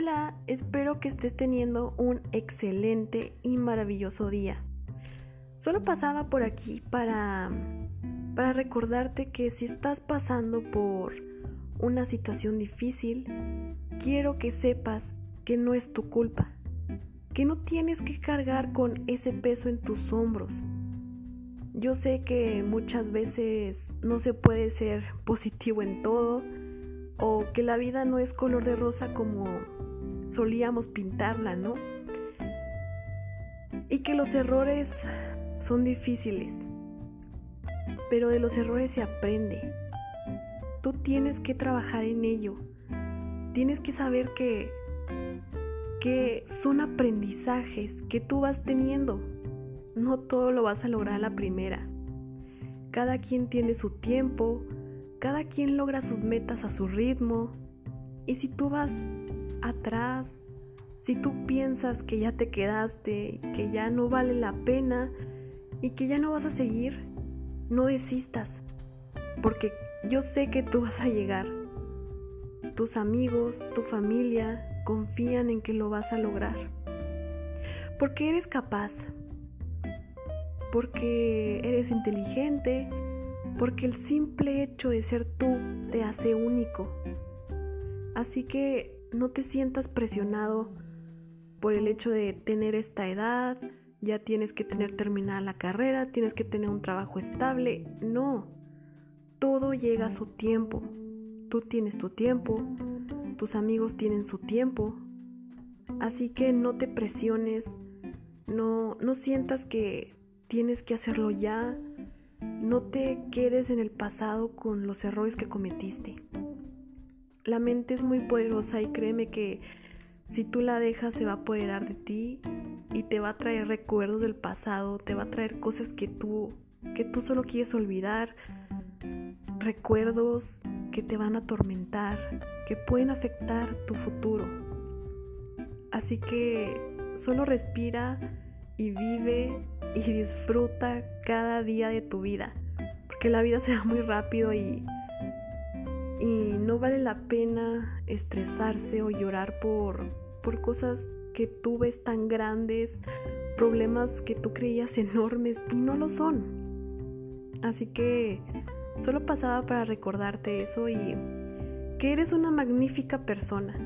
Hola, espero que estés teniendo un excelente y maravilloso día. Solo pasaba por aquí para, para recordarte que si estás pasando por una situación difícil, quiero que sepas que no es tu culpa, que no tienes que cargar con ese peso en tus hombros. Yo sé que muchas veces no se puede ser positivo en todo o que la vida no es color de rosa como solíamos pintarla, ¿no? Y que los errores son difíciles, pero de los errores se aprende. Tú tienes que trabajar en ello. Tienes que saber que, que son aprendizajes que tú vas teniendo. No todo lo vas a lograr a la primera. Cada quien tiene su tiempo, cada quien logra sus metas a su ritmo. Y si tú vas atrás, si tú piensas que ya te quedaste, que ya no vale la pena y que ya no vas a seguir, no desistas, porque yo sé que tú vas a llegar. Tus amigos, tu familia confían en que lo vas a lograr. Porque eres capaz, porque eres inteligente, porque el simple hecho de ser tú te hace único. Así que no te sientas presionado por el hecho de tener esta edad, ya tienes que tener terminada la carrera, tienes que tener un trabajo estable. No, todo llega a su tiempo. Tú tienes tu tiempo, tus amigos tienen su tiempo. Así que no te presiones, no, no sientas que tienes que hacerlo ya, no te quedes en el pasado con los errores que cometiste. La mente es muy poderosa y créeme que si tú la dejas se va a apoderar de ti y te va a traer recuerdos del pasado, te va a traer cosas que tú que tú solo quieres olvidar, recuerdos que te van a atormentar, que pueden afectar tu futuro. Así que solo respira y vive y disfruta cada día de tu vida, porque la vida se va muy rápido y y no vale la pena estresarse o llorar por, por cosas que tú ves tan grandes, problemas que tú creías enormes y no lo son. Así que solo pasaba para recordarte eso y que eres una magnífica persona.